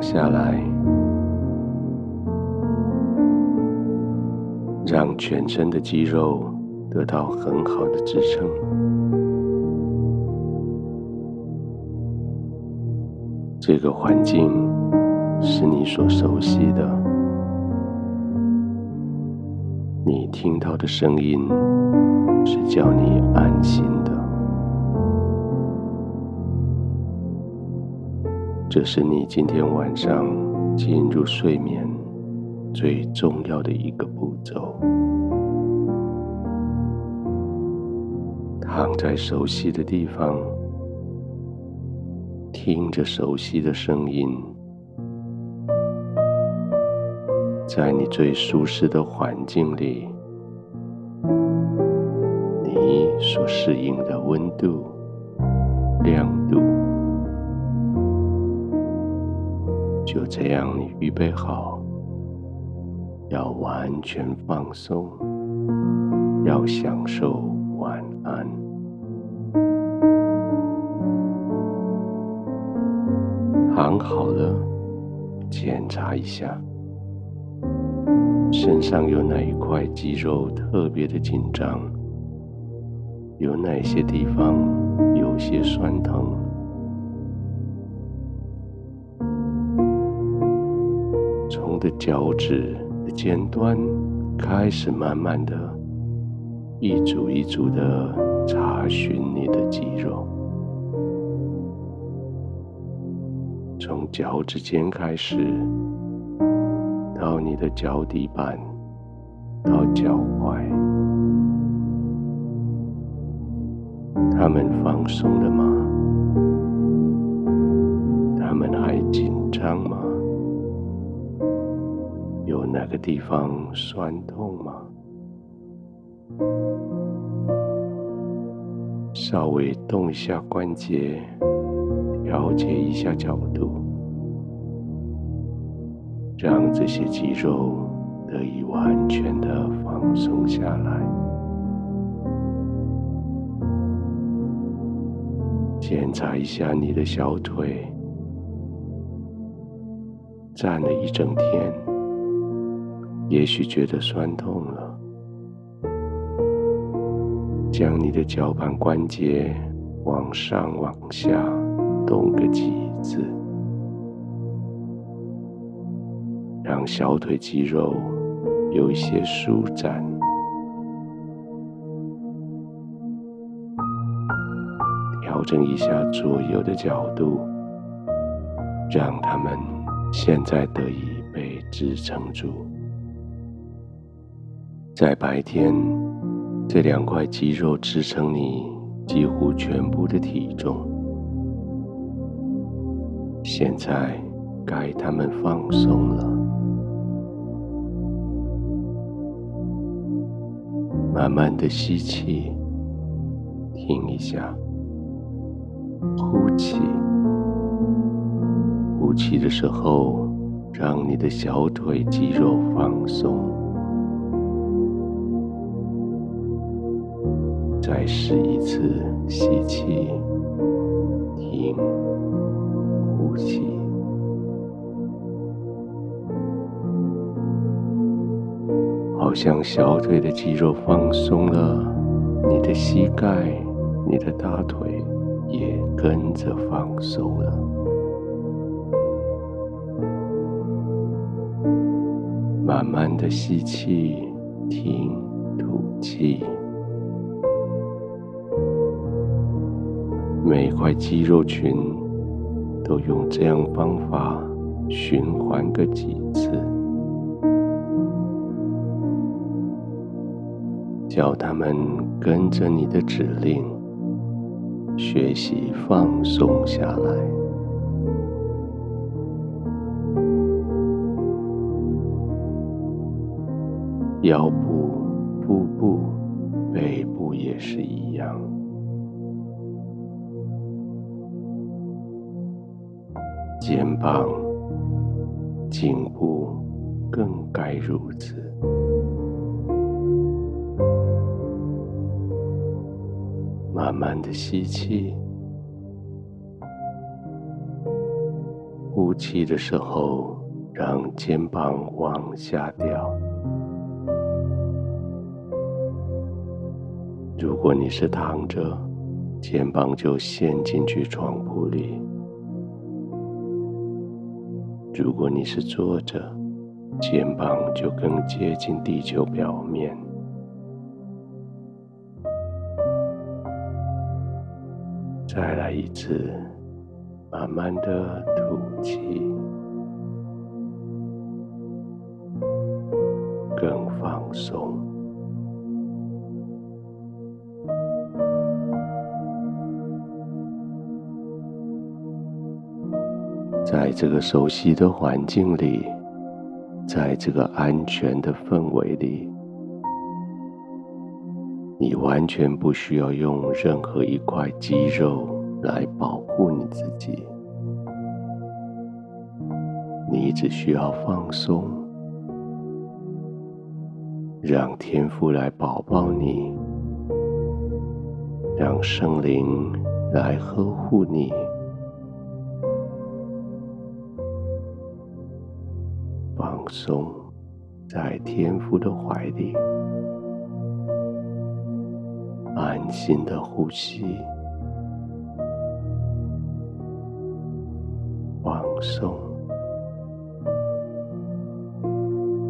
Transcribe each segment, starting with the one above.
下来，让全身的肌肉得到很好的支撑。这个环境是你所熟悉的，你听到的声音是叫你安心这是你今天晚上进入睡眠最重要的一个步骤。躺在熟悉的地方，听着熟悉的声音，在你最舒适的环境里，你所适应的温度、亮度。就这样，你预备好，要完全放松，要享受晚安。躺好了，检查一下，身上有哪一块肌肉特别的紧张？有哪些地方有些酸疼？的脚趾的尖端开始慢慢的，一组一组的查询你的肌肉，从脚趾尖开始，到你的脚底板，到脚踝，他们放松了吗？他们还紧张吗？哪个地方酸痛吗？稍微动一下关节，调节一下角度，让这些肌肉得以完全的放松下来。检查一下你的小腿，站了一整天。也许觉得酸痛了，将你的脚板关节往上往下动个几次，让小腿肌肉有一些舒展，调整一下左右的角度，让它们现在得以被支撑住。在白天，这两块肌肉支撑你几乎全部的体重。现在该他们放松了，慢慢的吸气，停一下，呼气，呼气的时候，让你的小腿肌肉放松。再试一次，吸气，停，呼气。好像小腿的肌肉放松了，你的膝盖、你的大腿也跟着放松了。慢慢的吸气，停，吐气。每一块肌肉群都用这样方法循环个几次，叫他们跟着你的指令学习放松下来，腰部、腹部、背部也是一样。肩膀、颈部更该如此。慢慢的吸气，呼气的时候，让肩膀往下掉。如果你是躺着，肩膀就陷进去床铺里；如果你是坐着，肩膀就更接近地球表面。再来一次，慢慢的吐气，更放松。在这个熟悉的环境里，在这个安全的氛围里，你完全不需要用任何一块肌肉来保护你自己，你只需要放松，让天父来保抱你，让圣灵来呵护你。松在天父的怀里，安心的呼吸，放松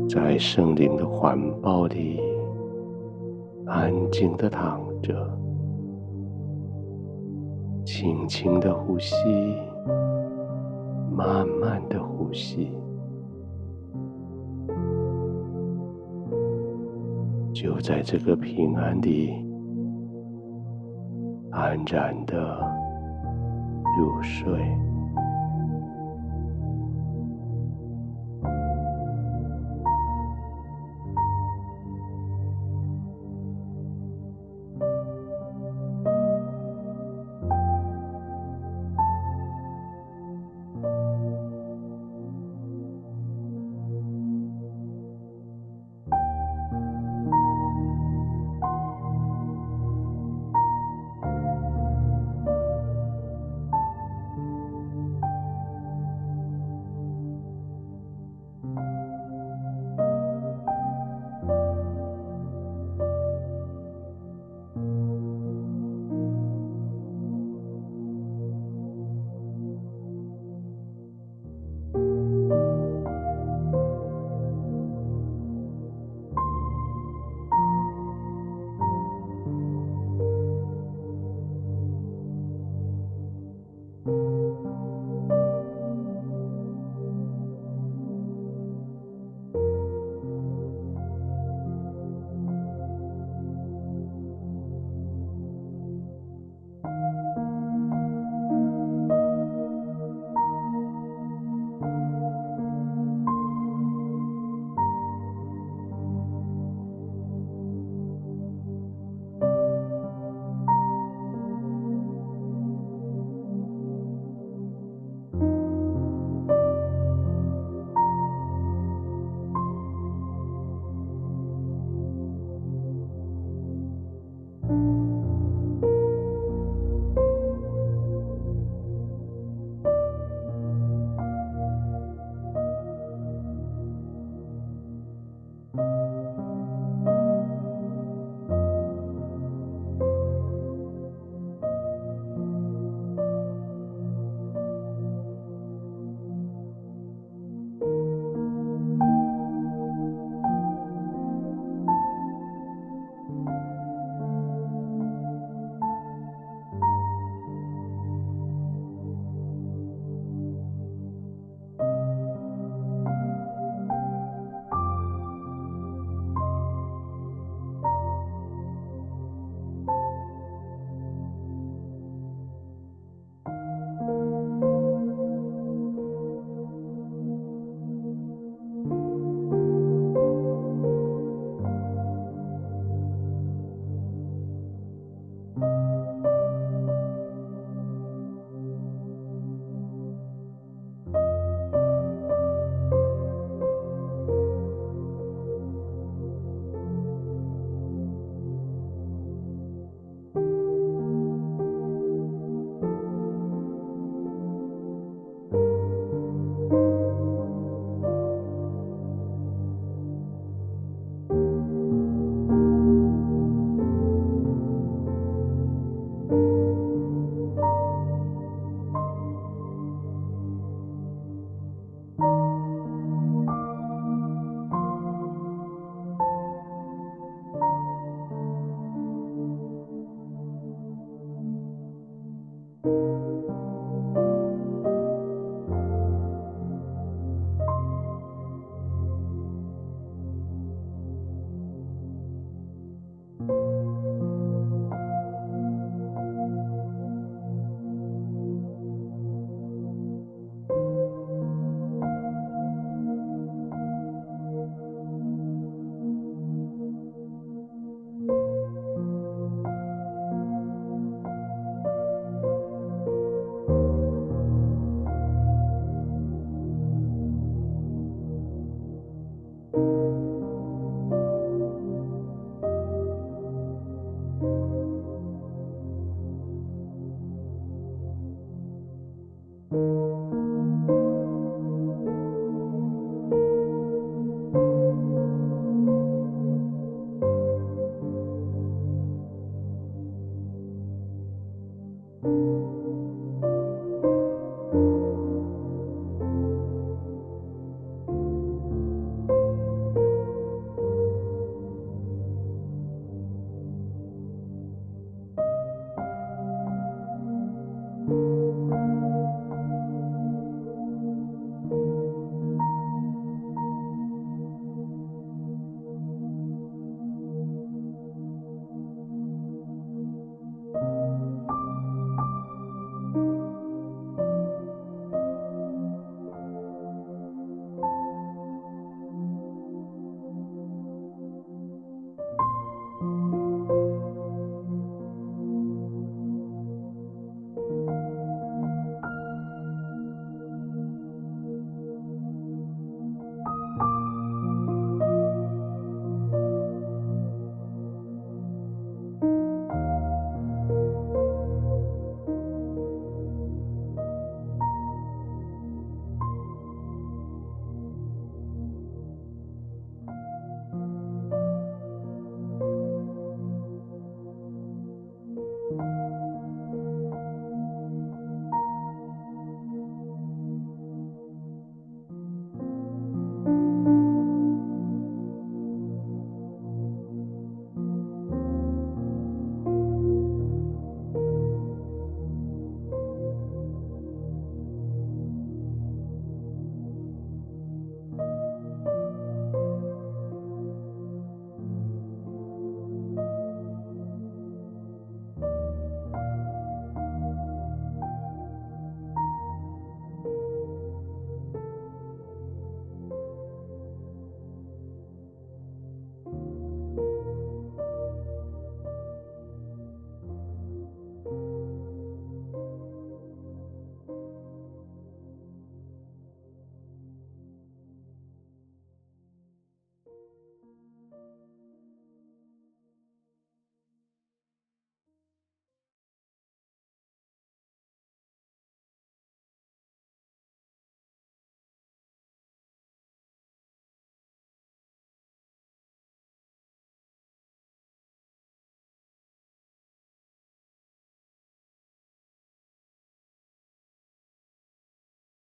在圣灵的怀抱里，安静的躺着，轻轻的呼吸，慢慢的呼吸。就在这个平安里，安然的入睡。